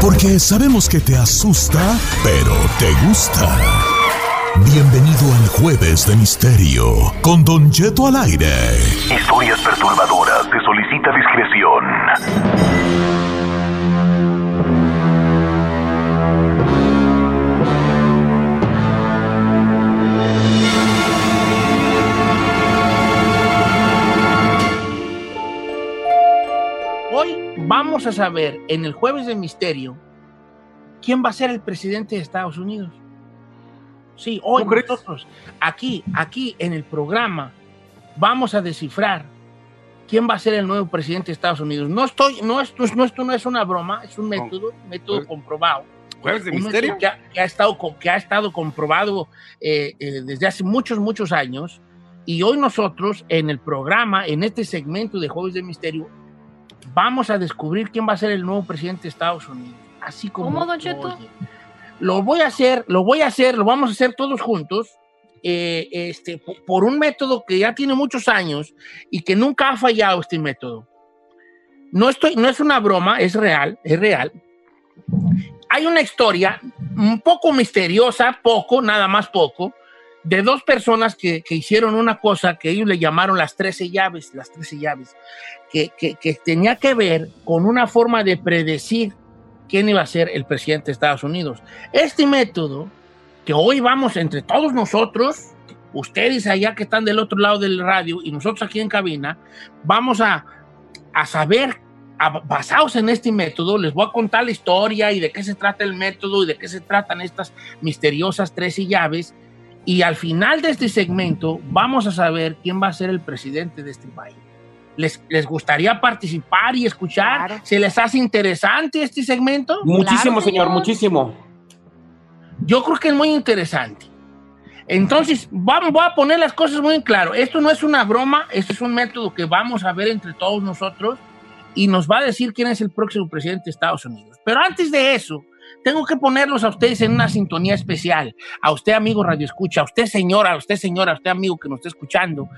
Porque sabemos que te asusta, pero te gusta. Bienvenido al Jueves de Misterio con Don Jeto al aire. Historias perturbadoras. Se solicita discreción. Hoy vamos a saber en el Jueves de Misterio quién va a ser el presidente de Estados Unidos. Sí, hoy nosotros, aquí, aquí en el programa, vamos a descifrar quién va a ser el nuevo presidente de Estados Unidos. No estoy, no esto, no, esto no es una broma, es un método, método comprobado. ¿Jueves de Un misterio? Que ha, que ha estado, que ha estado comprobado eh, eh, desde hace muchos, muchos años. Y hoy nosotros, en el programa, en este segmento de Jueves de Misterio, vamos a descubrir quién va a ser el nuevo presidente de Estados Unidos. Así como. ¿Cómo, Don lo Cheto? Lo voy a hacer, lo voy a hacer, lo vamos a hacer todos juntos. eh, este, po- por un método que ya tiene muchos años y que nunca ha fallado este método. No, estoy, no es una broma, es real, es real. Hay una historia un poco misteriosa, poco, nada más poco, de dos personas que, que hicieron una cosa que ellos le llamaron las 13 llaves, las 13 llaves, que, que- tenía que ver con una forma de predecir quién iba a ser el presidente de Estados Unidos. Este método, que hoy vamos entre todos nosotros, ustedes allá que están del otro lado del radio y nosotros aquí en cabina, vamos a, a saber, basados en este método, les voy a contar la historia y de qué se trata el método y de qué se tratan estas misteriosas 13 llaves. Y al final de este segmento vamos a saber quién va a ser el presidente de este país. ¿Les, les gustaría participar y escuchar? Claro. ¿Se les hace interesante este segmento? Muchísimo, Claro, señor, señor. muchísimo. Yo creo que es muy interesante. Entonces, vamos, voy a poner las cosas muy en claro. Esto no es una broma, esto es un método que vamos a ver entre todos nosotros y nos va a decir quién es el próximo presidente de Estados Unidos. Pero antes de eso, tengo que ponerlos a ustedes en una sintonía especial. A usted, amigo Radio Escucha, a usted, señora, a usted, señora, a usted, amigo que nos está escuchando,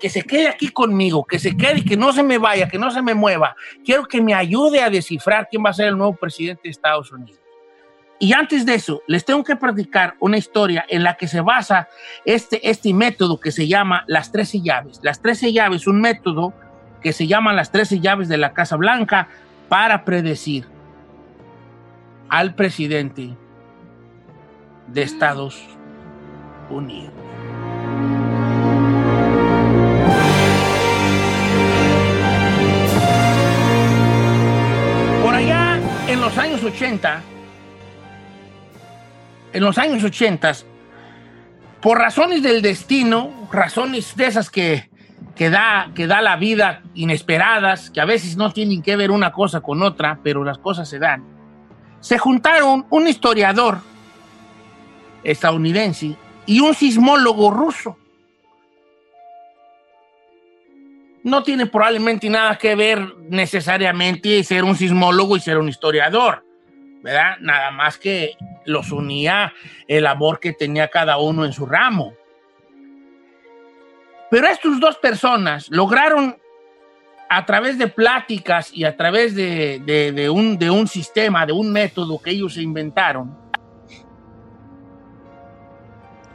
que se quede aquí conmigo, que se quede, que no se me vaya, que no se me mueva. Quiero que me ayude a descifrar quién va a ser el nuevo presidente de Estados Unidos. Y antes de eso, les tengo que platicar una historia en la que se basa este, este método que se llama las 13 llaves. Las 13 llaves, un método que se llama las 13 llaves de la Casa Blanca para predecir al presidente de Estados Unidos. Por allá, en los años 80, en los años 80, por razones del destino, razones de esas que, que, da, que da la vida inesperadas, que a veces no tienen que ver una cosa con otra, pero las cosas se dan, se juntaron un historiador estadounidense y un sismólogo ruso. No tiene probablemente nada que ver necesariamente ser un sismólogo y ser un historiador. ¿verdad? Nada más que los unía el amor que tenía cada uno en su ramo. Pero estas dos personas lograron, a través de pláticas y a través de, un, un sistema, de un método que ellos inventaron,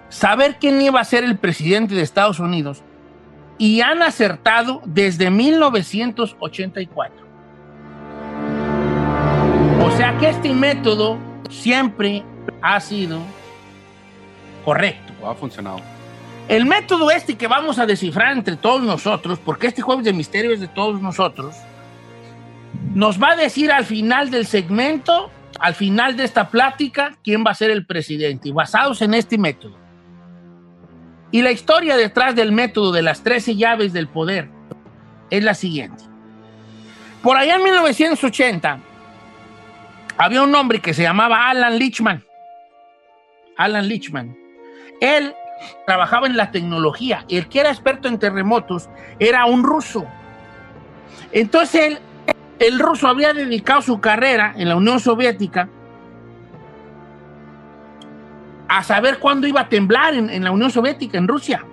saber quién iba a ser el presidente de Estados Unidos y han acertado desde 1984. que este método siempre ha sido correcto. Ha funcionado. El método este que vamos a descifrar entre todos nosotros, porque este jueves de misterio es de todos nosotros, nos va a decir al final del segmento, al final de esta plática, quién va a ser el presidente, basados en este método. Y la historia detrás del método de las 13 llaves del poder es la siguiente. Por allá en 1980 había un hombre que se llamaba Alan Lichman. Alan Lichman. Él trabajaba en la tecnología. El que era experto en terremotos era un ruso. Entonces él, el ruso había dedicado su carrera en la Unión Soviética a saber cuándo iba a temblar en, en la Unión Soviética, en Rusia.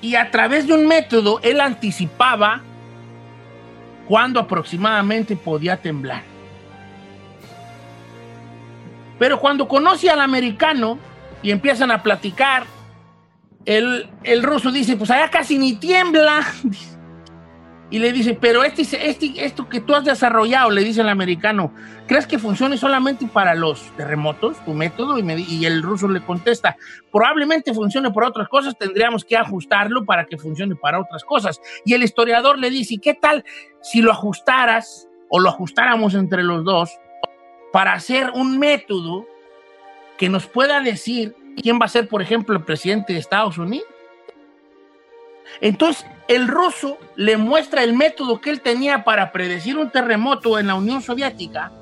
Y a través de un método, él anticipaba cuándo aproximadamente podía temblar. Pero cuando conoce al americano y empiezan a platicar, el, el ruso dice, pues allá casi ni tiembla. Y le dice, pero este, este, esto que tú has desarrollado, le dice el americano, ¿crees que funcione solamente para los terremotos, tu método? Y, me, y, el ruso le contesta, probablemente funcione para otras cosas, tendríamos que ajustarlo para que funcione para otras cosas. Y el historiador le dice, ¿y qué tal si lo ajustaras o lo ajustáramos entre los dos para hacer un método que nos pueda decir quién va a ser, por ejemplo, el presidente de Estados Unidos? Entonces, el ruso le muestra el método que él tenía para predecir un terremoto en la Unión Soviética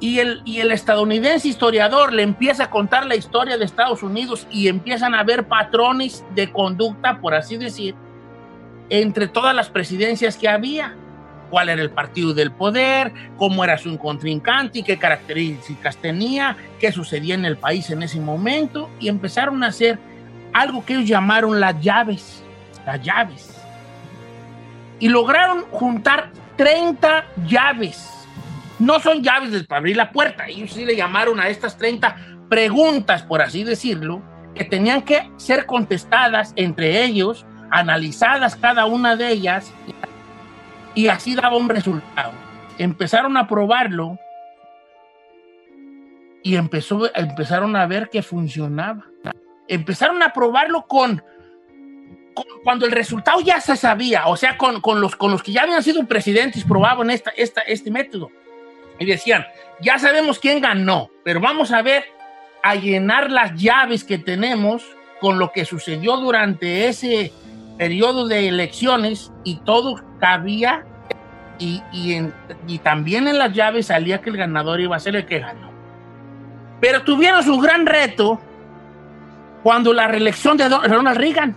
y el, y el estadounidense historiador le empieza a contar la historia de Estados Unidos y empiezan a ver patrones de conducta, por así decir, entre todas las presidencias que había. Cuál era el partido del poder, cómo era su contrincante, qué características tenía, qué sucedía en el país en ese momento, y empezaron a hacer algo que ellos llamaron las llaves las llaves. Y lograron juntar 30 llaves. No son llaves para abrir la puerta. Ellos sí le llamaron a estas 30 preguntas, por así decirlo, que tenían que ser contestadas entre ellos, analizadas cada una de ellas, y así daba un resultado. Empezaron a probarlo y empezó, empezaron a ver que funcionaba. Empezaron a probarlo con cuando el resultado ya se sabía, o sea, con, con, los, con los que ya habían sido presidentes, probaban esta, esta, este método. Y decían, ya sabemos quién ganó, pero vamos a ver, a llenar las llaves que tenemos con lo que sucedió durante ese periodo de elecciones y todo cabía y, y, también en las llaves salía que el ganador iba a ser el que ganó. Pero tuvieron su gran reto cuando la reelección de Ronald Reagan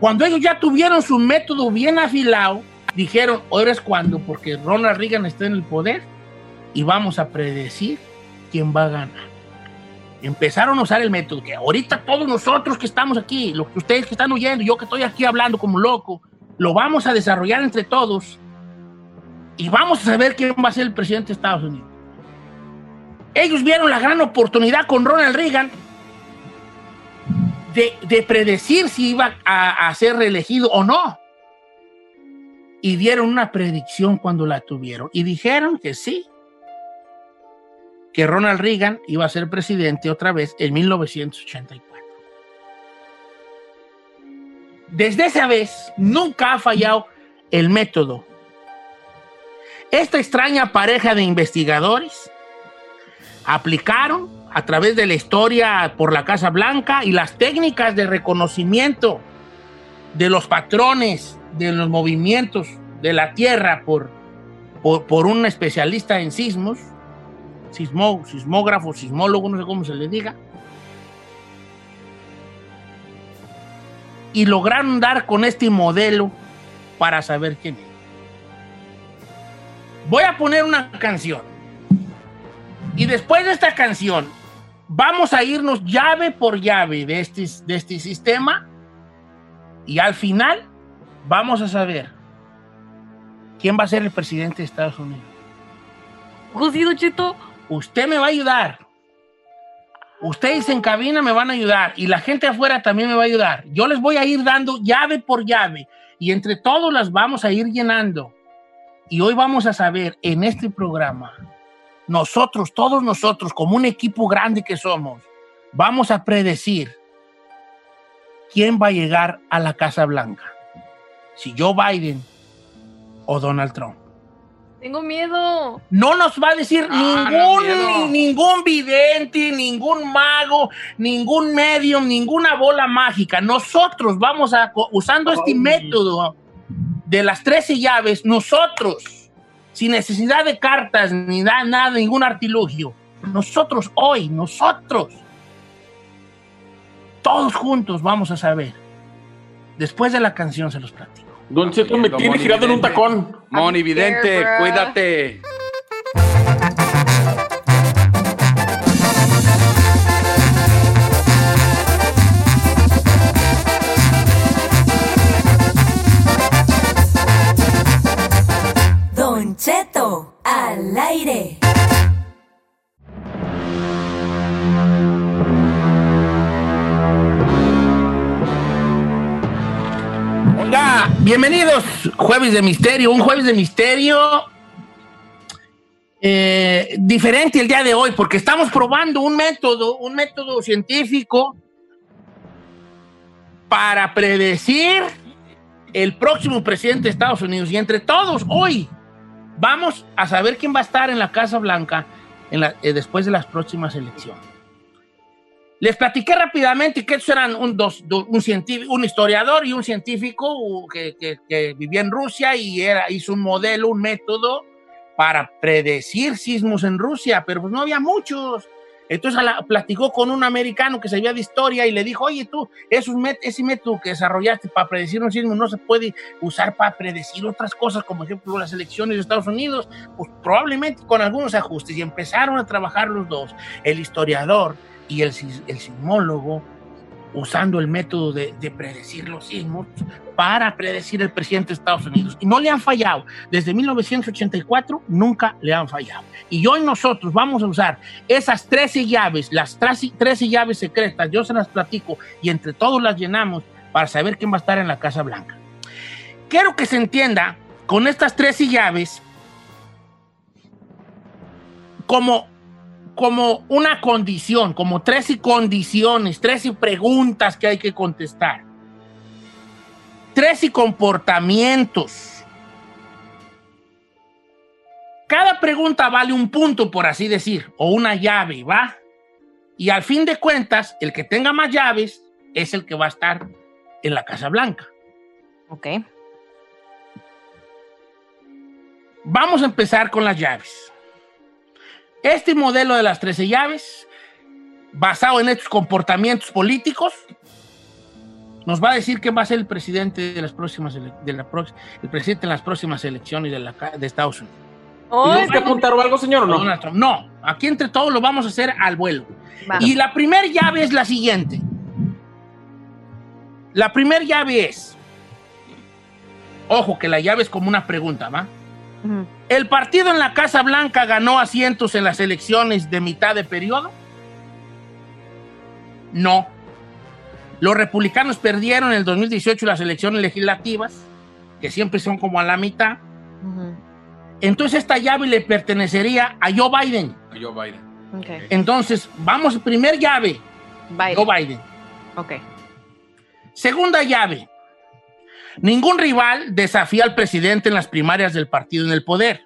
cuando ellos ya tuvieron su método bien afilado, dijeron, ahora es cuando, porque Ronald Reagan está en el poder y vamos a predecir quién va a ganar. Empezaron a usar el método que ahorita todos nosotros que estamos aquí, los que ustedes que están oyendo, yo que estoy aquí hablando como loco, lo vamos a desarrollar entre todos y vamos a saber quién va a ser el presidente de Estados Unidos. Ellos vieron la gran oportunidad con Ronald Reagan de, predecir si iba a, ser reelegido o no. Y dieron una predicción cuando la tuvieron. Y dijeron que sí, que Ronald Reagan iba a ser presidente otra vez en 1984. Desde esa vez nunca ha fallado el método. Esta extraña pareja de investigadores aplicaron a través de la historia por la Casa Blanca y las técnicas de reconocimiento de los patrones de los movimientos de la Tierra por, por, un especialista en sismos, sismó, sismógrafo, sismólogo, no sé cómo se le diga, y lograron dar con este modelo para saber quién es. Voy a poner una canción. Y después de esta canción, vamos a irnos llave por llave de este, de este sistema y al final vamos a saber quién va a ser el presidente de Estados Unidos. José Chito. Usted me va a ayudar. Ustedes en cabina me van a ayudar y la gente afuera también me va a ayudar. Yo les voy a ir dando llave por llave y entre todos las vamos a ir llenando. Y hoy vamos a saber en este programa, nosotros, todos nosotros, como un equipo grande que somos, vamos a predecir quién va a llegar a la Casa Blanca. Si Joe Biden o Donald Trump. Tengo miedo. No nos va a decir Ah, ningún, no, miedo. ni- ningún vidente, ningún mago, ningún medium, ninguna bola mágica. Nosotros vamos a, usando este método de las 13 llaves, nosotros, sin necesidad de cartas ni da- nada, ningún artilugio, nosotros hoy, nosotros, todos juntos vamos a saber. Después de la canción se los platico. Don Cheto me tiene Moni girado en un tacón. Moni Vidente, Scared, bruh. cuídate. Bienvenidos, Jueves de Misterio, un Jueves de Misterio eh, diferente el día de hoy, porque estamos probando un método, un método científico para predecir el próximo presidente de Estados Unidos. Y entre todos, hoy vamos a saber quién va a estar en la Casa Blanca eh, después de las próximas elecciones. Les platiqué rápidamente que estos eran un, dos, do- un, científico, un historiador y un científico que, que- que vivía en Rusia y era, hizo un modelo, un método para predecir sismos en Rusia, pero pues no había muchos. Entonces la- platicó con un americano que sabía de historia y le dijo, oye tú, esos ese método que desarrollaste para predecir un sismo no se puede usar para predecir otras cosas, como ejemplo las elecciones de Estados Unidos, pues probablemente con algunos ajustes. Y empezaron a trabajar los dos, el historiador y el, el sismólogo usando el método de, de predecir los sismos para predecir el presidente de Estados Unidos. Y no le han fallado. Desde 1984 nunca le han fallado. Y hoy nosotros vamos a usar esas 13 llaves, las 13 13 llaves secretas, yo se las platico y entre todos las llenamos para saber quién va a estar en la Casa Blanca. Quiero que se entienda con estas 13 llaves como como una condición, como 13 condiciones, 13 preguntas que hay que contestar. 13 comportamientos. Cada pregunta vale un punto, por así decir, o una llave, ¿va? Y al fin de cuentas, el que tenga más llaves es el que va a estar en la Casa Blanca. Ok. Vamos a empezar con las llaves. Este modelo de las 13 llaves, basado en estos comportamientos políticos, nos va a decir quién va a ser el presidente de las próximas de la el presidente en las próximas elecciones de, la de Estados Unidos. Ay, ¿Tienes que apuntar o algo, señor, o no? No, aquí entre todos lo vamos a hacer al vuelo. va. Y la primera llave es la siguiente. La primera llave es, ojo que la llave es como una pregunta, ¿va? ¿El partido en la Casa Blanca ganó asientos en las elecciones de mitad de periodo? No. Los republicanos perdieron en el 2018 las elecciones legislativas, que siempre son como a la mitad. Entonces esta llave le pertenecería a Joe Biden. Joe Biden. Ok. Entonces, vamos, primer llave, Biden. Joe Biden. Ok. Segunda llave. Ningún rival desafía al presidente en las primarias del partido en el poder.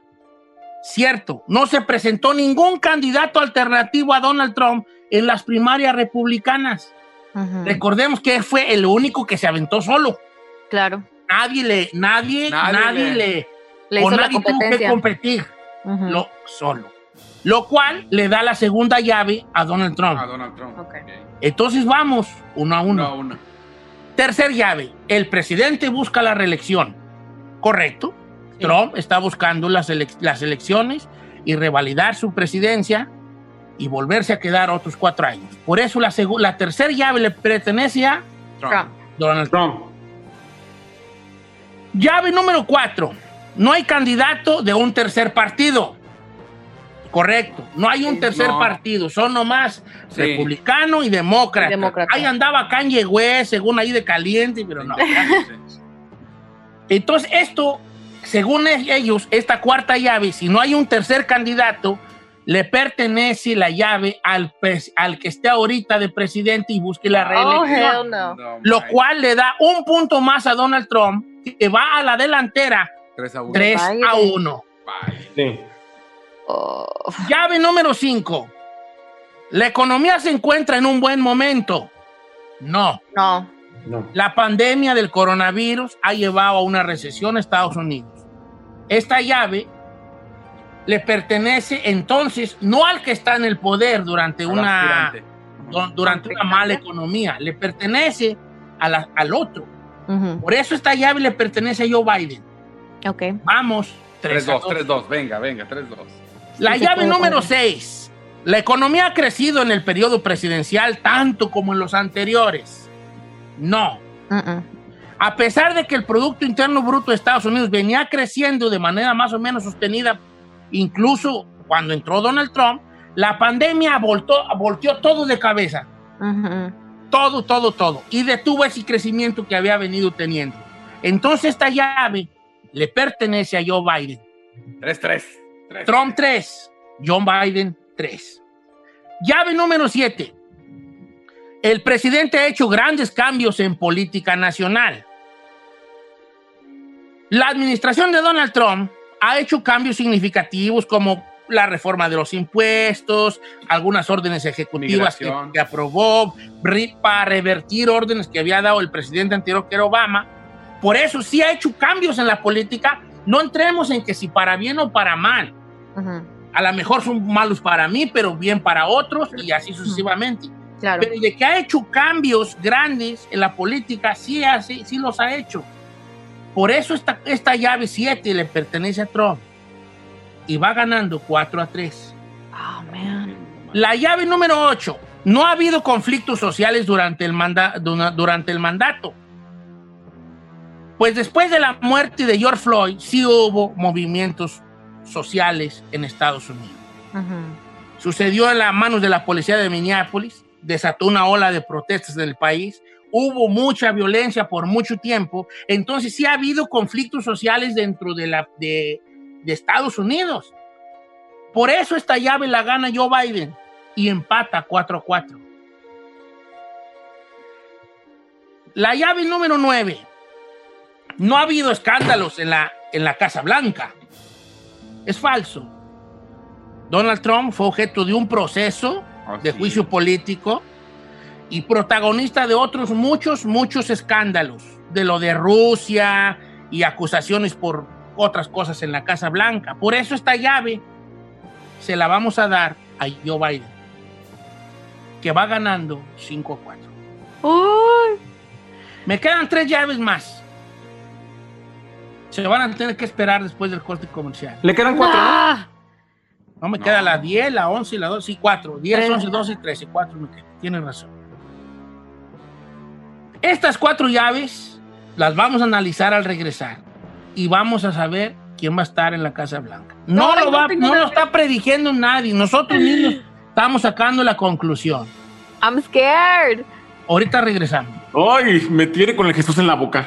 Cierto, no se presentó ningún candidato alternativo a Donald Trump en las primarias republicanas. Recordemos que él fue el único que se aventó solo. Claro. Nadie le, nadie, nadie, Nadie le, hizo la nadie tuvo que competir, lo solo. Lo cual le da la segunda llave a Donald Trump. A Donald Trump. Entonces vamos uno a uno. Uno a uno. Tercer llave, el presidente busca la reelección. ¿Correcto? Sí. Trump está buscando las, elec- las elecciones y revalidar su presidencia y volverse a quedar otros cuatro años. Por eso la, la tercera llave le pertenece a Trump. Trump. Donald. Trump. Llave número cuatro, no hay candidato de un tercer partido. Correcto, no hay un tercer No. partido, son nomás Sí. republicano y demócrata. Y demócrata. Ahí andaba Kanye West, según ahí de caliente, pero no. Entonces, esto según e- ellos, esta cuarta llave, si no hay un tercer candidato, le pertenece la llave al, al que esté ahorita de presidente y busque la Oh, reelección. hell no. No, lo cual le da un punto más a Donald Trump, que va a la delantera 3 a 1. 3 Biden. a 1. Sí. Oh. Llave número 5. ¿La economía se encuentra en un buen momento? No. No. No. La pandemia del coronavirus ha llevado a una recesión a Estados Unidos. Esta llave le pertenece entonces no al que está en el poder durante una, du- durante una mala economía, le pertenece a la- al otro. Ujú. Por eso esta llave le pertenece a Joe Biden. Ok. Vamos. 3 3-2, 3-2. Venga, venga, 3-2. La llave número padre. 6. La economía ha crecido en el periodo presidencial tanto como en los anteriores. No. A pesar de que el Producto Interno Bruto de Estados Unidos venía creciendo de manera más o menos sostenida, incluso cuando entró Donald Trump, la pandemia voltó, volteó todo de cabeza. Ujú. Todo, todo, todo. Y detuvo ese crecimiento que había venido teniendo. Entonces esta llave le pertenece a Joe Biden. 3-3. Trump 3, John Biden 3. Llave número 7. El presidente ha hecho grandes cambios en política nacional. La administración de Donald Trump ha hecho cambios significativos como la reforma de los impuestos, algunas órdenes ejecutivas que, que aprobó para revertir órdenes que había dado el presidente anterior, que era Obama. Por eso sí ha hecho cambios en la política. No entremos en que si para bien o para mal. Ujú. A lo mejor son malos para mí, pero bien para otros y así sucesivamente. Claro. Pero de que ha hecho cambios grandes en la política, sí, hace, sí los ha hecho. Por eso esta, esta llave 7 le pertenece a Trump. Y va ganando 4 a 3. Oh, man. La llave número 8. No ha habido conflictos sociales durante el, manda- durante el mandato. Pues después de la muerte de George Floyd, sí hubo movimientos sociales en Estados Unidos. Sucedió en las manos de la policía de Minneapolis, desató una ola de protestas en el país, hubo mucha violencia por mucho tiempo, entonces sí ha habido conflictos sociales dentro de, la, de, de Estados Unidos. Por eso esta llave la gana Joe Biden y empata 4 a 4. La llave número 9. No ha habido escándalos en la, en la Casa Blanca. Es falso. Donald Trump fue objeto de un proceso de juicio político y protagonista de otros muchos, muchos escándalos, de lo de Rusia y acusaciones por otras cosas en la Casa Blanca. Por eso esta llave se la vamos a dar a Joe Biden, que va ganando 5 a 4. Uy. Me quedan tres llaves más. Se van a tener que esperar después del corte comercial. Le quedan cuatro, ¿no? Ah. No me queda la 10, la 11 y la 12 y 4. 10, Tres. 11, 12 y 13. 4 me quedan. Tienes razón. Estas cuatro llaves las vamos a analizar al regresar y vamos a saber quién va a estar en la Casa Blanca. No, No, lo, no va, no lo nada. está prediciendo nadie. Nosotros mismos estamos sacando la conclusión. I'm scared. Ahorita regresamos. Ay, me tiene con el Jesús en la boca.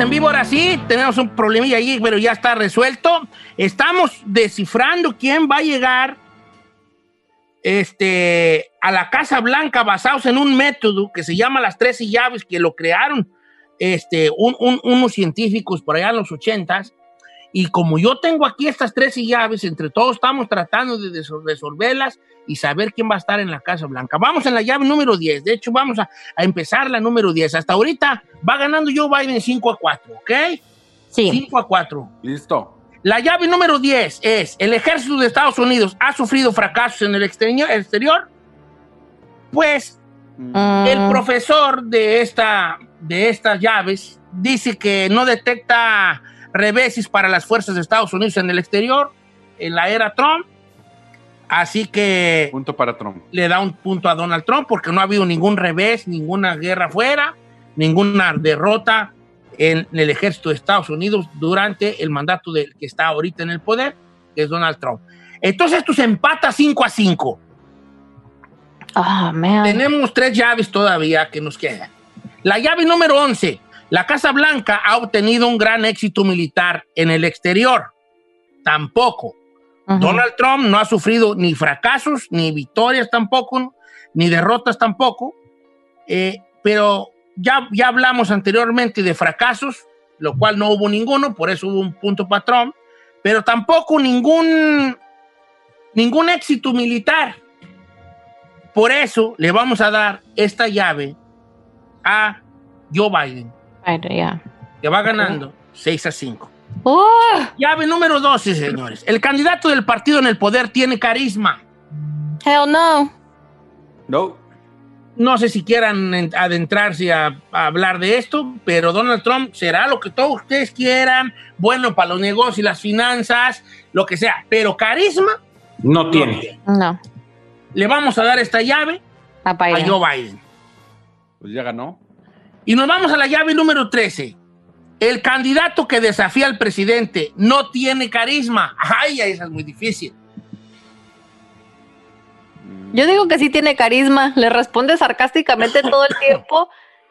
En vivo ahora sí, tenemos un problemilla ahí, pero ya está resuelto. Estamos descifrando quién va a llegar este, a la Casa Blanca basados en un método que se llama las 13 llaves, que lo crearon este, un- unos científicos por allá en los ochentas. Y como yo tengo aquí estas 13 llaves, entre todos estamos tratando de resolverlas y saber quién va a estar en la Casa Blanca. Vamos en la llave número 10. De hecho, vamos a, a empezar la número 10. Hasta ahorita va ganando Joe Biden 5 a 4, ¿ok? Sí. 5 a 4. Listo. La llave número 10 es, ¿el ejército de Estados Unidos ha sufrido fracasos en el exterior? exterior? Pues Mm, el profesor de, esta, de estas llaves dice que no detecta reveses para las fuerzas de Estados Unidos en el exterior en la era Trump. Así que Punto para Trump. le da un punto a Donald Trump porque no ha habido ningún revés, ninguna guerra fuera, ninguna derrota en el ejército de Estados Unidos durante el mandato del que está ahorita en el poder, que es Donald Trump. Entonces esto se empata 5 a 5. Oh, man. Tenemos tres llaves todavía que nos quedan. La llave número 11. La Casa Blanca ha obtenido un gran éxito militar en el exterior. Tampoco. Donald Trump no ha sufrido ni fracasos, ni victorias tampoco, ni derrotas tampoco. Eh, pero ya, ya hablamos anteriormente de fracasos, lo cual no hubo ninguno, por eso hubo un punto para Trump, pero tampoco ningún, ningún éxito militar. Por eso le vamos a dar esta llave a Joe Biden, Yeah. que va ganando 6 a 5. Oh, Llave número 12, señores. El candidato del partido en el poder tiene carisma. hell no. No. No sé si quieran en- adentrarse a, a hablar de esto, pero Donald Trump será lo que todos ustedes quieran, bueno para los negocios y las finanzas, lo que sea, pero carisma No tiene. No. le vamos a dar esta llave A a Biden. Joe Biden. Pues ya ganó. Y nos vamos a la llave número 13. El candidato que desafía al presidente no tiene carisma. Ay, esa es muy difícil. Yo digo que sí tiene carisma. Le responde sarcásticamente todo el tiempo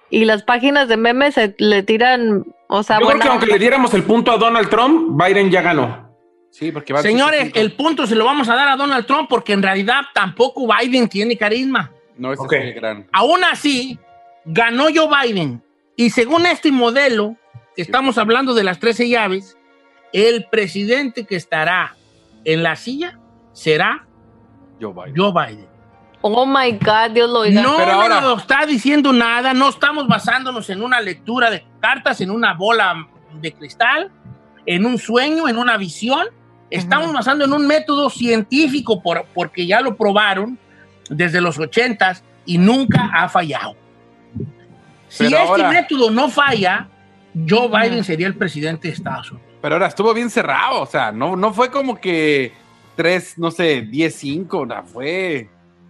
y las páginas de memes se le tiran, o sea, Yo creo que aunque le diéramos el punto a Donald Trump, Biden ya ganó. Sí, porque va Señores, el punto se lo vamos a dar a Donald Trump porque en realidad tampoco Biden tiene carisma. No, ese es el gran. Aún así, ganó Joe Biden. Y según este modelo, que estamos hablando de las 13 llaves, el presidente que estará en la silla será Joe Biden. Joe Biden. Oh my God, Dios lo oiga. No Pero ahora- nos está diciendo nada, no estamos basándonos en una lectura de cartas, en una bola de cristal, en un sueño, en una visión. Estamos basando en un método científico por- porque ya lo probaron desde los ochentas y nunca ha fallado. Si Pero este ahora- método no falla, Joe Biden sería el presidente de Estados Unidos. Pero ahora estuvo bien cerrado, o sea, no, no fue como que 3, no sé, 10-5, no, fue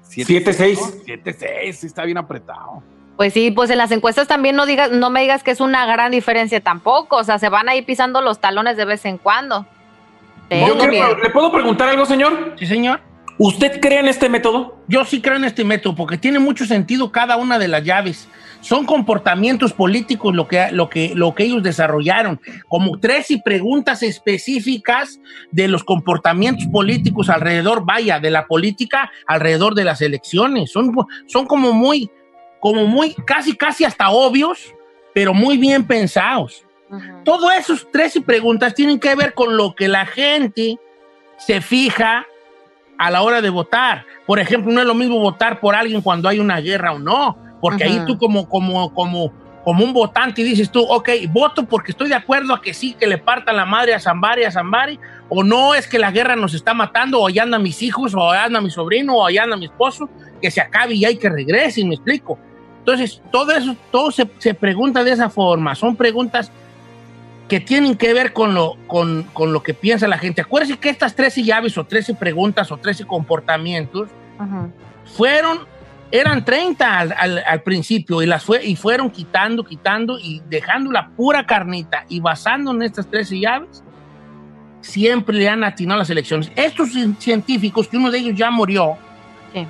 7-6. 7-6, sí está bien apretado. Pues sí, pues en las encuestas también no digas, no me digas que es una gran diferencia tampoco. O sea, se van ahí pisando los talones de vez en cuando. Yo. ¿Le puedo preguntar algo, señor? Sí, señor. ¿Usted cree en este método? Yo sí creo en este método porque tiene mucho sentido cada una de las llaves. Son comportamientos políticos lo que, lo que, lo que ellos desarrollaron, como tres y preguntas específicas de los comportamientos políticos alrededor, vaya, de la política alrededor de las elecciones. Son, son como muy, como muy, casi, casi hasta obvios, pero muy bien pensados. Todos esos tres y preguntas tienen que ver con lo que la gente se fija a la hora de votar. Por ejemplo, no es lo mismo votar por alguien cuando hay una guerra o no, porque ahí Ujú. tú como, como, como, como un votante dices tú, ok, voto porque estoy de acuerdo a que sí, que le partan la madre a Zambari, a Zambari, o no es que la guerra nos está matando, o allá andan mis hijos, o allá anda mi sobrino, o allá anda mi esposo, que se acabe y hay que regresen, me explico. Entonces, todo eso, todo se, se pregunta de esa forma, son preguntas que tienen que ver con lo, con, con lo que piensa la gente. Acuérdense que estas 13 llaves o 13 preguntas o 13 comportamientos fueron, eran 30 al, al- al principio y, las fue, y fueron quitando, quitando y dejando la pura carnita y basando en estas 13 llaves, siempre le han atinado las elecciones. Estos cien- científicos, que uno de ellos ya murió, Sí.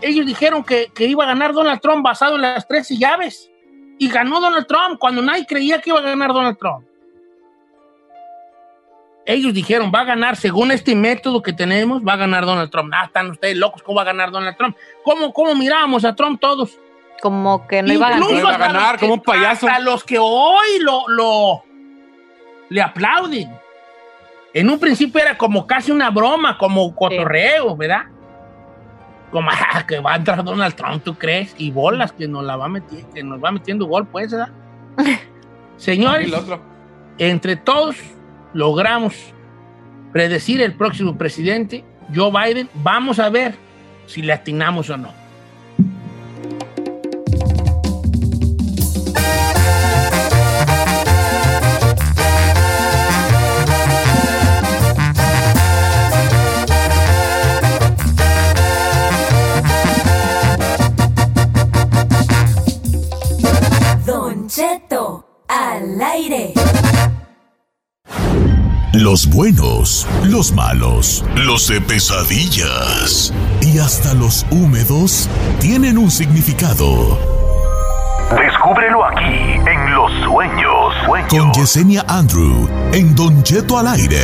ellos dijeron que, que iba a ganar Donald Trump basado en las 13 llaves. Y ganó Donald Trump cuando nadie creía que iba a ganar Donald Trump. Ellos dijeron, va a ganar, según este método que tenemos, va a ganar Donald Trump. Ah, están ustedes locos, ¿cómo va a ganar Donald Trump? ¿Cómo, cómo mirábamos a Trump todos? Como que no iba a Incluso No iba a hasta ganar, los que- como un payaso. Hasta los que hoy lo, lo le aplauden. En un principio era como casi una broma, como cotorreo, ¿verdad? Como ah, que va a entrar Donald Trump, ¿tú crees? Y bolas que nos la va metiendo, que nos va metiendo gol, pues, ¿verdad? Señores, entre todos logramos predecir el próximo presidente, Joe Biden. Vamos a ver si le atinamos o no. Los buenos, los malos, los de pesadillas y hasta los húmedos tienen un significado. Descúbrelo aquí en Los Sueños. Sueños. Con Yesenia Andrew en Don Cheto al aire.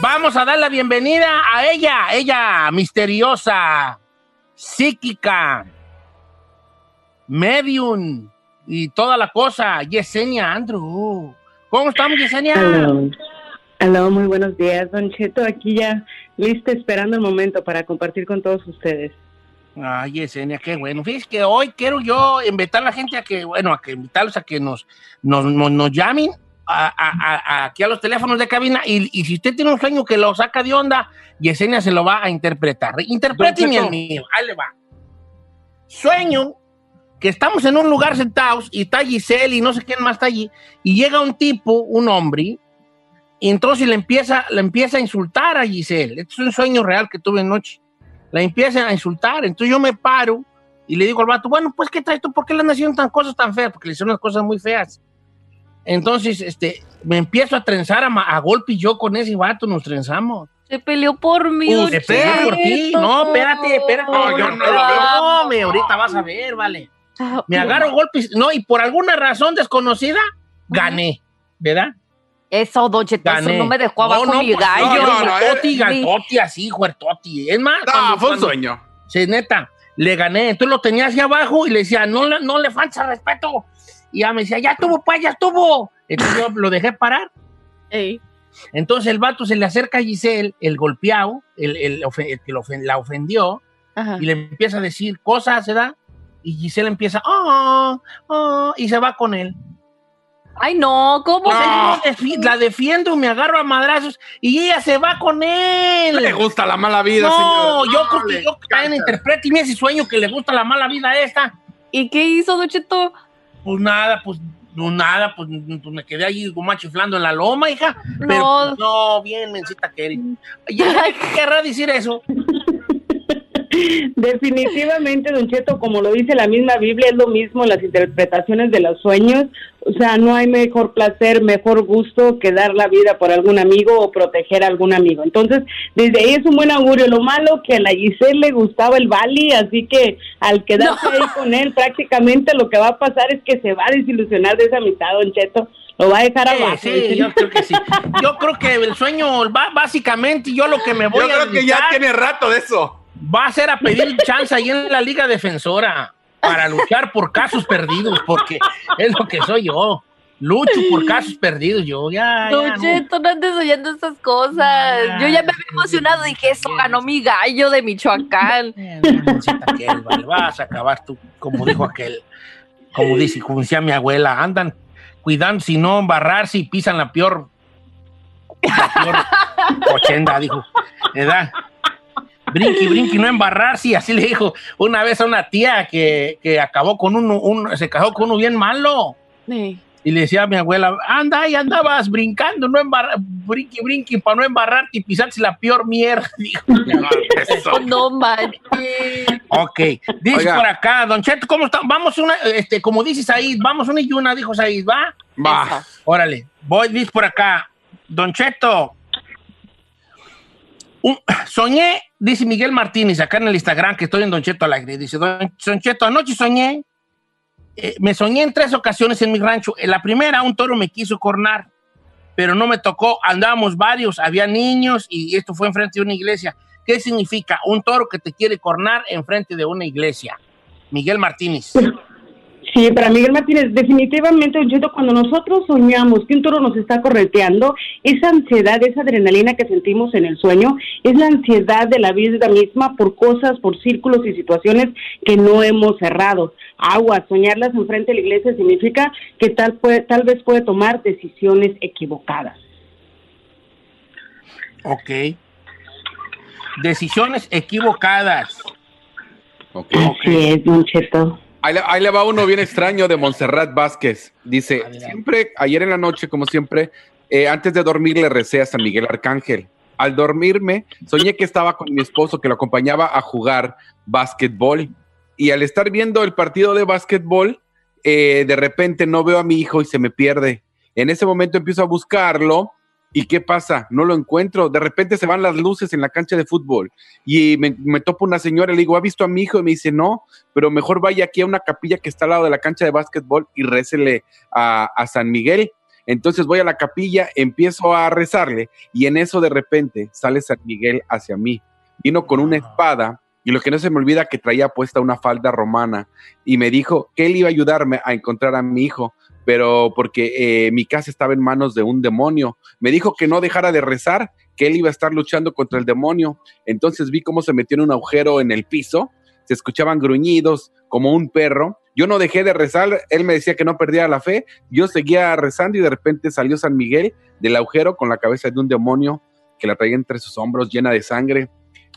Vamos a dar la bienvenida a ella, ella misteriosa, psíquica, medium y toda la cosa, Yesenia Andrew. ¿Cómo estamos, Yesenia? Aló. Aló, muy buenos días, Don Cheto. Aquí ya lista esperando el momento para compartir con todos ustedes. Ay, Yesenia, qué bueno. Fíjese que hoy quiero yo invitar a la gente a que, bueno, a que invitarlos a que nos, nos, nos, nos llamen a- a- a- aquí a los teléfonos de cabina y, y si usted tiene un sueño que lo saca de onda, Yesenia se lo va a interpretar. Interpreten Don el mío. Ahí le va. Sueño que estamos en un lugar sentados y está Giselle y no sé quién más está allí y llega un tipo, un hombre, y entonces le empieza, le empieza a insultar a Giselle. Este es un sueño real que tuve anoche. La empiezan a insultar. Entonces yo me paro y le digo al vato, bueno, pues, ¿qué traes tú? ¿Por qué le han haciendo tan cosas tan feas? Porque le hicieron unas cosas muy feas. Entonces, este, me empiezo a trenzar a, golpe y yo con ese vato nos trenzamos. Se peleó por mí. Uh, Don se pelea por ti. No, espérate, espérate. No, yo no lo veo. No, me, ahorita vas a ver, vale. Me agarro golpes. No, y por alguna razón desconocida, gané. ¿Verdad? Eso, Don Cheto, eso no me dejó abajo no, mi pues, gallo. No, no, no, no, eh, galtoti, así, huertoti. Es más, No, cuando- fue un sueño. Sí, neta, le gané. Entonces lo tenía hacia abajo y le decía, no, no le falta respeto. Y ya me decía, ya estuvo, pues, ya estuvo. Entonces yo lo dejé parar. Entonces el vato se le acerca a Giselle, el golpeado, el, el ofe- el que la ofendió, Ajá. y le empieza a decir cosas, ¿se da? Y Giselle empieza, "Ah, ah", y se va con él. Ay, no, ¿cómo? Defi- la defiendo, me agarro a madrazos y ella se va con él. Le gusta la mala vida, no, señor. yo No, creo que yo también interpreto y me ese sueño que le gusta la mala vida a esta. ¿Y qué hizo, Don Cheto? Pues nada, pues no nada, pues, pues me quedé ahí como chiflando en la loma, hija. Pero No. pues, no, bien, mencita que eres. Oye, ¿Qué querrá decir eso? Definitivamente, Don Cheto, como lo dice la misma Biblia, es lo mismo las interpretaciones de los sueños. O sea, no hay mejor placer, mejor gusto que dar la vida por algún amigo o proteger a algún amigo. Entonces, desde ahí es un buen augurio. Lo malo que a la Giselle le gustaba el Bali, así que al quedarse ahí con él, prácticamente lo que va a pasar es que se va a desilusionar de esa amistad, Don Cheto. Lo va a dejar abajo. sí, yo creo que sí. Yo creo que el sueño, va, básicamente, yo lo que me voy Yo a creo que ya tiene rato de eso. Va a ser a pedir chance ahí en la Liga Defensora para luchar por casos perdidos, porque es lo que soy yo. Lucho por casos perdidos, yo ya. ya, Don no. Cheto, no andes oyendo estas cosas. Yo ya me había emocionado. Dije, eso ganó mi gallo de Michoacán. Él, vale, vas a acabar tú, como dijo aquel, como dice, como decía mi abuela, andan cuidando si no embarrarse y pisan la peor, la peor ochenda, dijo, ¿verdad? Brinqui, brinqui, no embarrarse, y así le dijo una vez a una tía que, que acabó con uno, un, se casó con uno bien malo. Sí. Y le decía a mi abuela, anda y andabas brincando, no embarrar, brinqui, brinqui, para no embarrarte y pisarse la peor mierda. Dijo. No manches. Ok, dice Oiga. por acá, Don Cheto, ¿cómo está? Vamos una, este, como dice Said, vamos una y una, dijo Said, ¿va? Va. Órale, voy, dice por acá, Don Cheto, soñé, dice Miguel Martínez, acá en el Instagram, que estoy en Don Cheto al aire, dice, Don Cheto, anoche soñé, eh, me soñé en tres ocasiones en mi rancho. En la primera, un toro me quiso cornar, pero no me tocó, andábamos varios, había niños y esto fue enfrente de una iglesia. ¿Qué significa? Un toro que te quiere cornar enfrente de una iglesia. Miguel Martínez. Sí, para Miguel Martínez, definitivamente, Don Cheto, cuando nosotros soñamos que un toro nos está correteando, esa ansiedad, esa adrenalina que sentimos en el sueño, es la ansiedad de la vida misma por cosas, por círculos y situaciones que no hemos cerrado. Agua, soñarlas enfrente de la iglesia significa que tal, puede, tal vez puede tomar decisiones equivocadas. Ok. Decisiones equivocadas. Ok. Así es, Don Cheto. Ahí le, ahí le va uno bien extraño de Montserrat Vázquez. Dice, siempre, ayer en la noche, como siempre, eh, antes de dormir le recé a San Miguel Arcángel. Al dormirme, soñé que estaba con mi esposo que lo acompañaba a jugar básquetbol. Y al estar viendo el partido de básquetbol, eh, de repente no veo a mi hijo y se me pierde. En ese momento empiezo a buscarlo. ¿Y qué pasa? No lo encuentro. De repente se van las luces en la cancha de fútbol y me, me topo una señora y le digo, ¿ha visto a mi hijo? Y me dice, no, pero mejor vaya aquí a una capilla que está al lado de la cancha de básquetbol y récele a, a San Miguel. Entonces voy a la capilla, empiezo a rezarle y en eso de repente sale San Miguel hacia mí. Vino con una espada y lo que no se me olvida que traía puesta una falda romana y me dijo que él iba a ayudarme a encontrar a mi hijo, pero porque eh, mi casa estaba en manos de un demonio. Me dijo que no dejara de rezar, que él iba a estar luchando contra el demonio. Entonces vi cómo se metió en un agujero en el piso, se escuchaban gruñidos como un perro. Yo no dejé de rezar, él me decía que no perdía la fe, yo seguía rezando y de repente salió San Miguel del agujero con la cabeza de un demonio que la traía entre sus hombros llena de sangre.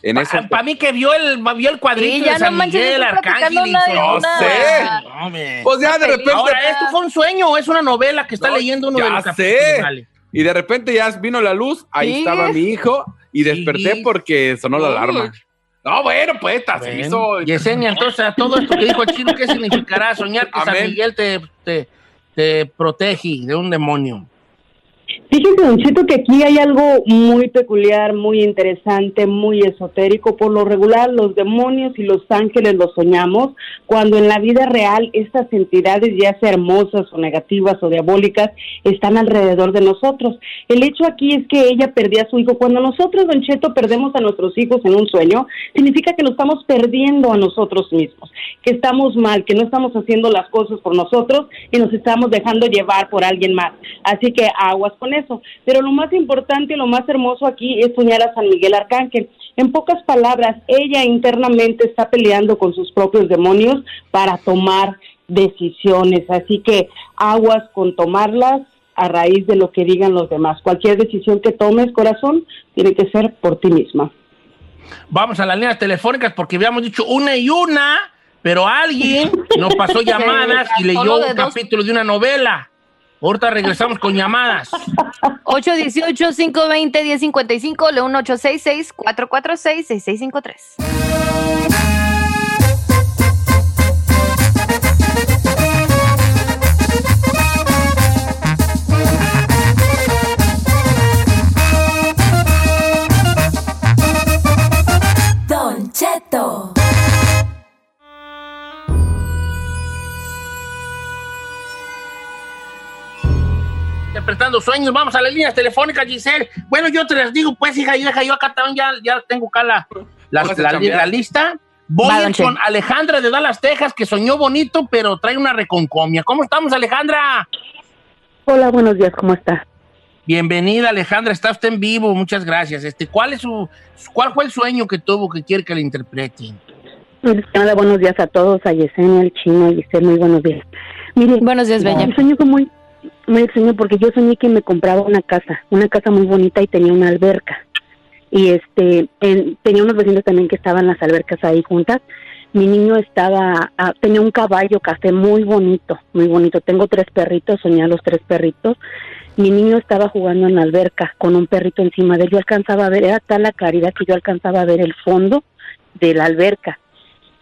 En eso Para mí que vio el, vio el cuadrito Sí, ya de San no manches, Miguel, Arcángel. y de No sé. Pues ya de repente. Ahora, ¿esto fue un sueño o es una novela que está No, leyendo uno de ya los sé. Y de repente ya vino la luz, ahí Sí. estaba mi hijo y desperté Sí. porque sonó la alarma. No, bueno, pues, se hizo. Yesenia, entonces, a todo esto que dijo el chino, ¿qué significará soñar que San Amén. Miguel te, te, te protege de un demonio? Fíjese, Don Cheto, que aquí hay algo muy peculiar, muy interesante, muy esotérico. Por lo regular, los demonios y los ángeles los soñamos, cuando en la vida real estas entidades, ya sea hermosas o negativas o diabólicas, están alrededor de nosotros. El hecho aquí es que ella perdía a su hijo. Cuando nosotros, Don Cheto, perdemos a nuestros hijos en un sueño, significa que nos estamos perdiendo a nosotros mismos, que estamos mal, que no estamos haciendo las cosas por nosotros y nos estamos dejando llevar por alguien más. Así que aguas con eso. Pero lo más importante y lo más hermoso aquí es soñar a San Miguel Arcángel. En pocas palabras, ella internamente está peleando con sus propios demonios para tomar decisiones. Así que aguas con tomarlas a raíz de lo que digan los demás. Cualquier decisión que tomes, corazón, tiene que ser por ti misma. Vamos a las líneas telefónicas porque habíamos dicho una y una, pero alguien nos pasó llamadas y leyó un dos. capítulo de una novela. Ahorita regresamos con llamadas. 818-520-1055, le 1866-446-6653. Don Cheto. Interpretando sueños, vamos a las líneas telefónicas, Giselle. Bueno, yo te las digo, pues, hija, hija, yo acá también ya, ya tengo acá la, la, a la- la lista. Voy con Che. Alejandra de Dallas, Texas, que soñó bonito, pero trae una reconcomia. ¿Cómo estamos, Alejandra? Hola, buenos días, ¿cómo está? Bienvenida, Alejandra. Está usted en vivo. Muchas gracias. Este, ¿cuál es su, cuál fue el sueño que tuvo que quiere que le interpreten? Hola, buenos días a todos, a Yesenia, al chino, y usted, muy buenos días. Mire, Buenos días, Bella. El sueño fue muy, muy extraño porque yo soñé que me compraba una casa, una casa muy bonita y tenía una alberca. Y este, en- tenía unos vecinos también que estaban las albercas ahí juntas. Mi niño estaba, ah, tenía un caballo café muy bonito, muy bonito. Tengo tres perritos, soñé a los tres perritos. Mi niño estaba jugando en la alberca con un perrito encima de él. Yo alcanzaba a ver, era tal la claridad que yo alcanzaba a ver el fondo de la alberca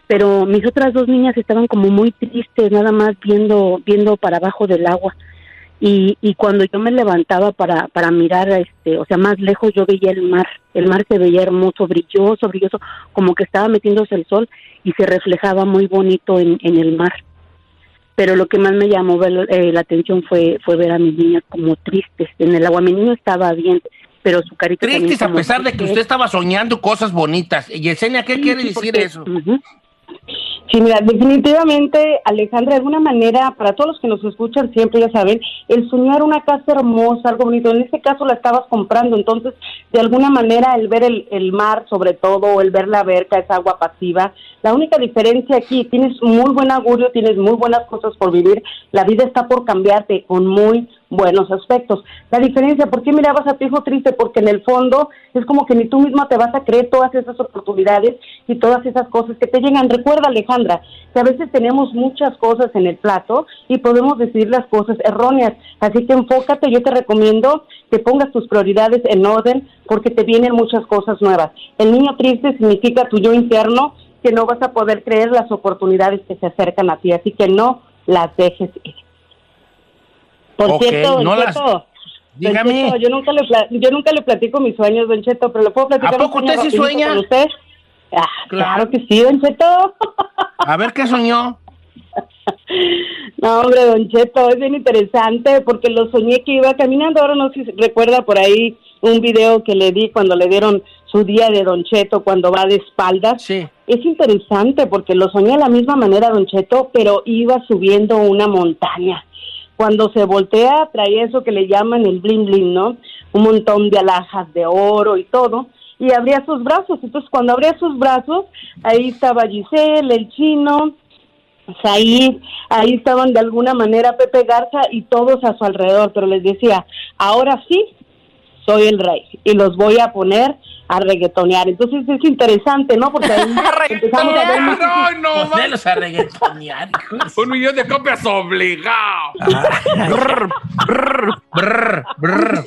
pero mis otras dos niñas estaban como muy tristes, nada más viendo viendo para abajo del agua. Y, y cuando yo me levantaba para, para mirar, este, o sea, más lejos yo veía el mar. El mar se veía hermoso, brilloso, brilloso, como que estaba metiéndose el sol y se reflejaba muy bonito en, en el mar. Pero lo que más me llamó eh, la atención fue, fue ver a mis niñas como tristes en el agua. Mi niño estaba bien, pero su carita Tristes a pesar de que usted estaba soñando cosas bonitas. Yesenia, ¿qué Sí, quiere sí, decir porque- eso? Ujú. Sí, mira, definitivamente, Alejandra, de alguna manera, para todos los que nos escuchan siempre, ya saben, el soñar una casa hermosa, algo bonito, en este caso la estabas comprando, entonces, de alguna manera, el ver el, el mar, sobre todo, el ver la verca, esa agua pasiva, la única diferencia aquí, tienes muy buen augurio, tienes muy buenas cosas por vivir, la vida está por cambiarte con muy buenos aspectos. La diferencia, ¿por qué mirabas a tu hijo triste? Porque en el fondo es como que ni tú misma te vas a creer todas esas oportunidades y todas esas cosas que te llegan. Recuerda, Alejandra, que a veces tenemos muchas cosas en el plato y podemos decidir las cosas erróneas. Así que enfócate, yo te recomiendo que pongas tus prioridades en orden porque te vienen muchas cosas nuevas. El niño triste significa tu yo interno que no vas a poder creer las oportunidades que se acercan a ti, así que no las dejes ir. Por cierto, no las- Cheto, don Dígame. Cheto, yo nunca le yo nunca le platico mis sueños, Don Cheto, pero le puedo platicar. ¿A poco usted sí sueña? con usted? Ah, claro. que sí, Don Cheto. A ver qué soñó. No, hombre, Don Cheto, es bien interesante porque lo soñé que iba caminando. Ahora no sé si recuerda por ahí un video que le di cuando le dieron su día de Don Cheto cuando va de espaldas. Sí. Es interesante porque lo soñé de la misma manera, Don Cheto, pero iba subiendo una montaña. Cuando se voltea, traía eso que le llaman el bling bling, ¿no? Un montón de alhajas de oro y todo. Y abría sus brazos. Entonces, cuando abría sus brazos, ahí estaba Giselle, el chino, Said, ahí estaban de alguna manera Pepe Garza y todos a su alrededor, pero les decía, ahora sí, soy el rey y los voy a poner a reggaetonear. Entonces es interesante, ¿no? Porque ahí empezamos a ver ¡No, no, a reggaetonear, Un millón de copias obligado. Brr, brr.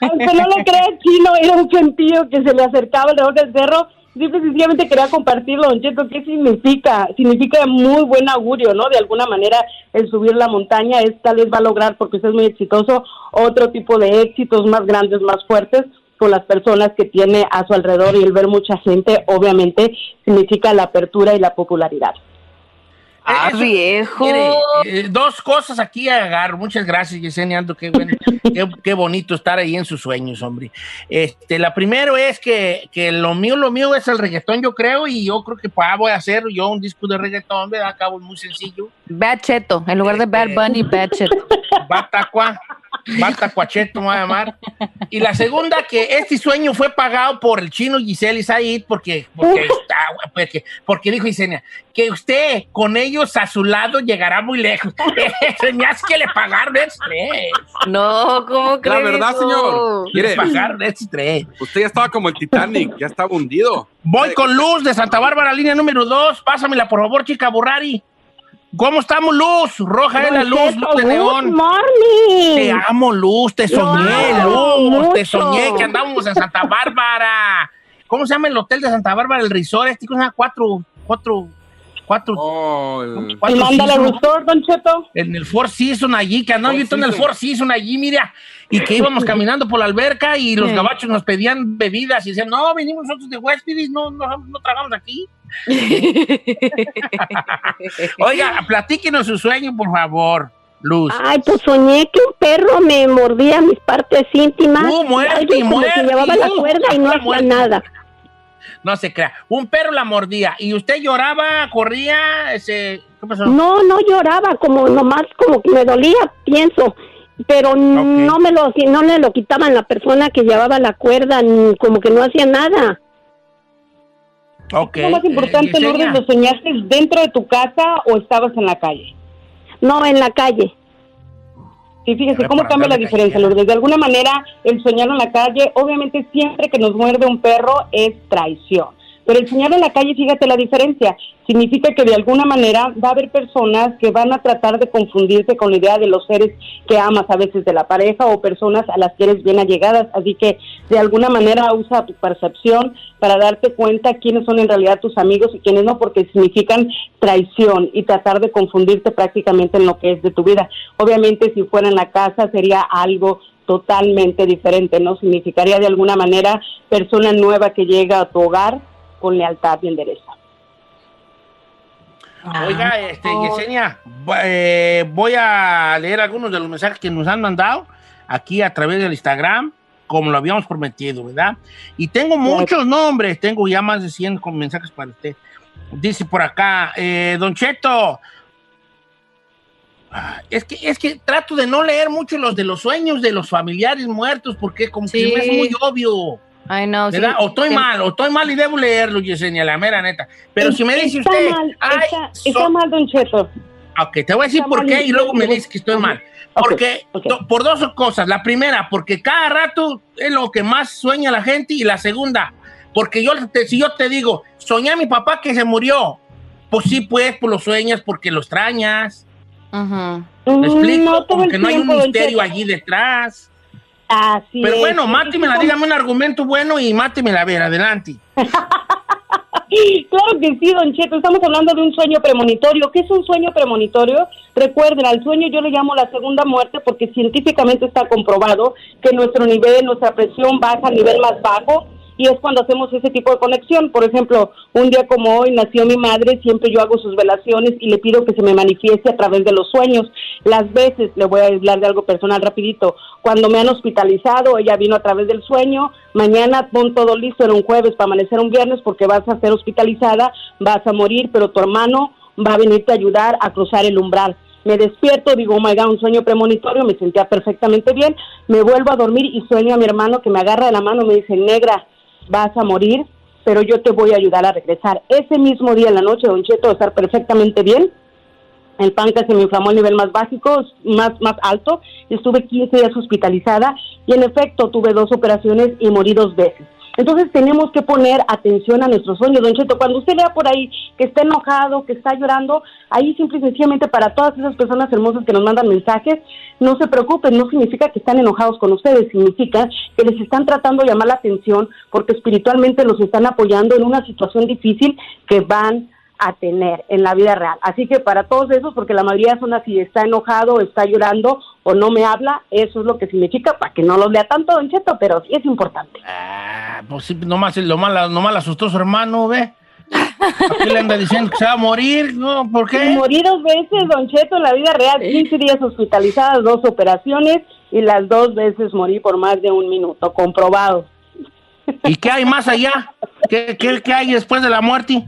Aunque no lo crea chino, era un gentío que se le acercaba alrededor del cerro simple sencillamente quería compartirlo, Don Cheto, ¿qué significa? Significa muy buen augurio, ¿no? De alguna manera el subir la montaña es tal vez va a lograr, porque usted es muy exitoso, otro tipo de éxitos más grandes, más fuertes con las personas que tiene a su alrededor y el ver mucha gente, obviamente, significa la apertura y la popularidad. Ah, Eso- viejo. mire, eh, dos cosas aquí a agarrar. Muchas gracias, Yesenia. Ando, Qué, bueno, qué, qué bonito estar ahí en sus sueños, hombre. Este, la primero es que, que lo mío, lo mío es el reggaetón, yo creo, y yo creo que pues, voy a hacer yo un disco de reggaetón, ¿verdad? Acabo muy sencillo. Bad Cheto, en lugar de Bad Bunny, Bad Cheto. Batacua, Batacuacheto me voy a llamar. Y la segunda, que este sueño fue pagado por el chino Giselle Said, porque, porque, está- porque, porque dijo Isenia, que usted con ellos a su lado llegará muy lejos. Se me hace que le pagaron estrés. No, ¿cómo La crees? verdad, señor. Le Mire, pagaron estrés. usted ya estaba como el Titanic, ya estaba hundido. Voy con Luz de Santa Bárbara, línea número dos. Pásamela, por favor, chica Burrari. ¿Cómo estamos, Luz? Roja es la luz, luz de León. morning. Te amo, Luz, te soñé, Luz, te soñé que andábamos en Santa Bárbara. ¿Cómo se llama el hotel de Santa Bárbara? El resort, este, ¿cómo se llama? Cuatro, cuatro, cuatro, Oh, el- cuatro ¿Y mándale seasons. Resort, Don Cheto? En el Four Seasons allí, que andaba yo en el. Four Seasons allí, mira, y que íbamos caminando por la alberca y los Sí. gabachos nos pedían bebidas y decían, no, venimos nosotros de huéspedes, no, no, no trabajamos aquí. Oiga, platíquenos su sueño, por favor, Luz. Ay, pues soñé que un perro me mordía mis partes íntimas. Uh, muerte, muerte, llevaba la uh, cuerda y no hacía muerte. nada. No se crea. Un perro la mordía y usted lloraba, corría, ese, ¿qué pasó? No, no lloraba, como nomás como que me dolía, pienso. Pero no me lo no le lo quitaban la persona que llevaba la cuerda, ni como que no hacía nada. Ok. Lo más importante, eh, Lourdes. ¿lo soñaste dentro de tu casa o estabas en la calle? No, en la calle. Sí, fíjese cómo cambia la diferencia. Lourdes. De alguna manera, el soñar en la calle, obviamente siempre que nos muerde un perro es traición. Pero el soñar en la calle, fíjate la diferencia. Significa que de alguna manera va a haber personas que van a tratar de confundirte con la idea de los seres que amas a veces de la pareja o personas a las que eres bien allegadas. Así que de alguna manera usa tu percepción para darte cuenta quiénes son en realidad tus amigos y quiénes no, porque significan traición y tratar de confundirte prácticamente en lo que es de tu vida. Obviamente si fuera en la casa sería algo totalmente diferente, ¿no? Significaría de alguna manera persona nueva que llega a tu hogar con lealtad y endereza. Oiga, este, Yesenia, eh, voy a leer algunos de los mensajes que nos han mandado aquí a través del Instagram, como lo habíamos prometido, ¿verdad? Y tengo muchos nombres, tengo ya más de 100 con mensajes para usted. Dice por acá, eh, Don Cheto, ah, es que, es que trato de no leer mucho los de los sueños de los familiares muertos, porque como que Sí. se me hace muy obvio. Ay, no, sí. o estoy Sí. mal, o estoy mal y debo leerlo, Yesenia, la mera neta. Pero si me dice está usted, mal, "Ay, está, so- está mal, Don Cheto. Ok, te voy a decir Está por qué y- luego me dices que estoy mal. Porque, por dos cosas. La primera, porque cada rato es lo que más sueña la gente. Y la segunda, porque yo te- si yo te digo, soñé a mi papá que se murió. Pues sí, pues, pues lo sueñas porque lo extrañas. Ujú. ¿Me explico? No todo Como el que no hay un misterio allí detrás. Así Pero es. bueno, mátemela, dígame un argumento bueno y mátemela. A ver, adelante. Claro que sí, Don Cheto, estamos hablando de un sueño premonitorio. ¿Qué es un sueño premonitorio? Recuerden, al sueño yo le llamo la segunda muerte porque científicamente está comprobado que nuestro nivel, nuestra presión baja al nivel más bajo y es cuando hacemos ese tipo de conexión. Por ejemplo, un día como hoy nació mi madre, siempre yo hago sus velaciones y le pido que se me manifieste a través de los sueños. Las veces, le voy a hablar de algo personal rapidito, cuando me han hospitalizado, ella vino a través del sueño, mañana pon todo listo, era un jueves para amanecer un viernes porque vas a ser hospitalizada, vas a morir, pero tu hermano va a venirte a ayudar a cruzar el umbral. Me despierto, digo, oh my God, un sueño premonitorio, me sentía perfectamente bien, me vuelvo a dormir y sueño a mi hermano que me agarra de la mano, me dice, negra, vas a morir, pero yo te voy a ayudar a regresar. Ese mismo día en la noche, Don Cheto, de estar perfectamente bien, el páncreas se me inflamó al nivel más básico, más, más alto, estuve 15 días hospitalizada y en efecto tuve dos operaciones y morí dos veces. Entonces tenemos que poner atención a nuestros sueños, Don Cheto. Cuando usted vea por ahí que está enojado, que está llorando, ahí simple y sencillamente para todas esas personas hermosas que nos mandan mensajes, no se preocupen, no significa que están enojados con ustedes, significa que les están tratando de llamar la atención porque espiritualmente los están apoyando en una situación difícil que van a tener en la vida real. Así que para todos esos, porque la mayoría son así, está enojado, está llorando o no me habla, eso es lo que significa, para que no los lea tanto, Don Cheto, pero sí es importante. Ah, pues sí, nomás, nomás, nomás asustó su hermano, ¿ve? Aquí le anda diciendo que se va a morir, ¿no? ¿Por qué? Y morí dos veces, Don Cheto, en la vida real, 15 días hospitalizadas, dos operaciones y las dos veces morí por más de un minuto, comprobado. ¿Y qué hay más allá? ¿Qué, qué, qué hay después de la muerte?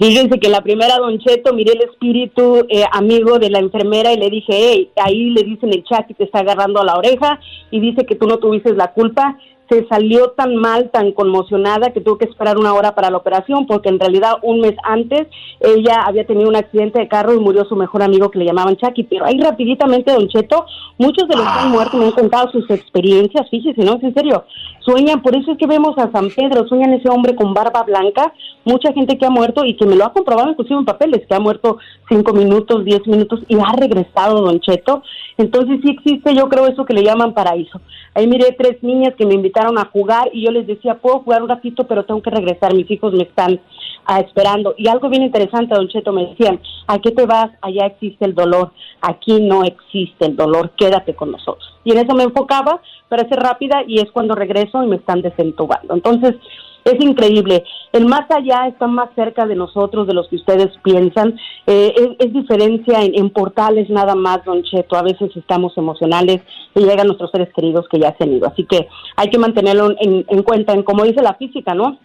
Fíjense que la primera, Don Cheto, miré el espíritu eh, amigo de la enfermera y le dije, hey, ahí le dicen el chat y te está agarrando a la oreja y dice que tú no tuviste la culpa. Se salió tan mal, tan conmocionada que tuvo que esperar una hora para la operación porque en realidad un mes antes ella había tenido un accidente de carro y murió su mejor amigo que le llamaban Chucky. Pero ahí rapiditamente, Don Cheto, muchos de los que han muerto me han contado sus experiencias, fíjese, ¿no? Es en serio. Sueñan, por eso es que vemos a San Pedro, sueñan ese hombre con barba blanca, mucha gente que ha muerto y que me lo ha comprobado inclusive en papeles, que ha muerto cinco minutos, diez minutos y ha regresado, Don Cheto. Entonces sí existe, yo creo, eso que le llaman paraíso. Ahí miré tres niñas que me invitaron a jugar y yo les decía, puedo jugar un ratito, pero tengo que regresar, mis hijos me están ah, esperando. Y algo bien interesante, Don Cheto, me decían, ¿a qué te vas? Allá existe el dolor, aquí no existe el dolor, quédate con nosotros. Y en eso me enfocaba para ser rápida y es cuando regreso y me están desentubando. Entonces, es increíble. El más allá está más cerca de nosotros de los que ustedes piensan. Eh, es, es diferencia en, en portales nada más, Don Cheto. A veces estamos emocionales y llegan nuestros seres queridos que ya se han ido. Así que hay que mantenerlo en, en cuenta. En, como dice la física, ¿no?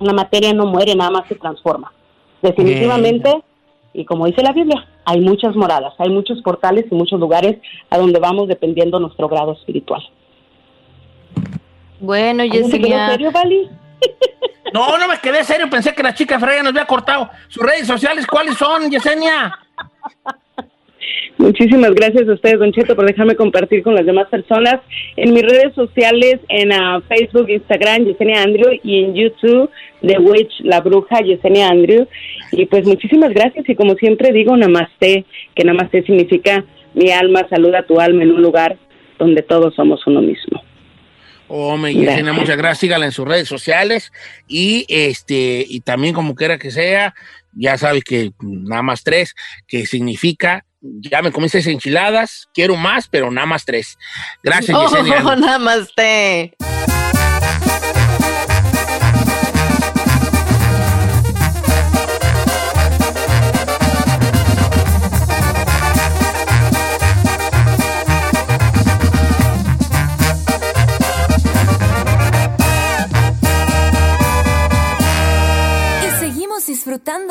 La materia no muere, nada más se transforma. Definitivamente, y como dice la Biblia, hay muchas moradas, hay muchos portales y muchos lugares a donde vamos dependiendo nuestro grado espiritual. Bueno, ¿Alguien se quedó Yesenia. serio, Vali? No, no me quedé serio, pensé que la chica Freya nos había cortado. ¿Sus redes sociales cuáles son, Yesenia? Muchísimas gracias a ustedes, Don Cheto, por dejarme compartir con las demás personas. En mis redes sociales, en ah, Facebook, Instagram, Yesenia Andrew, y en YouTube, The Witch, La Bruja, Yesenia Andrew. Y pues muchísimas gracias, y como siempre digo, Namaste, que Namaste significa mi alma saluda a tu alma en un lugar donde todos somos uno mismo. Hombre, Yesenia, muchas gracias. Sígala en sus redes sociales. Y este, y también como quiera que sea, ya sabes que nada más tres, que significa, ya me comiste enchiladas, quiero más, pero nada más tres. Gracias, Yesenia. Oh, namaste. Y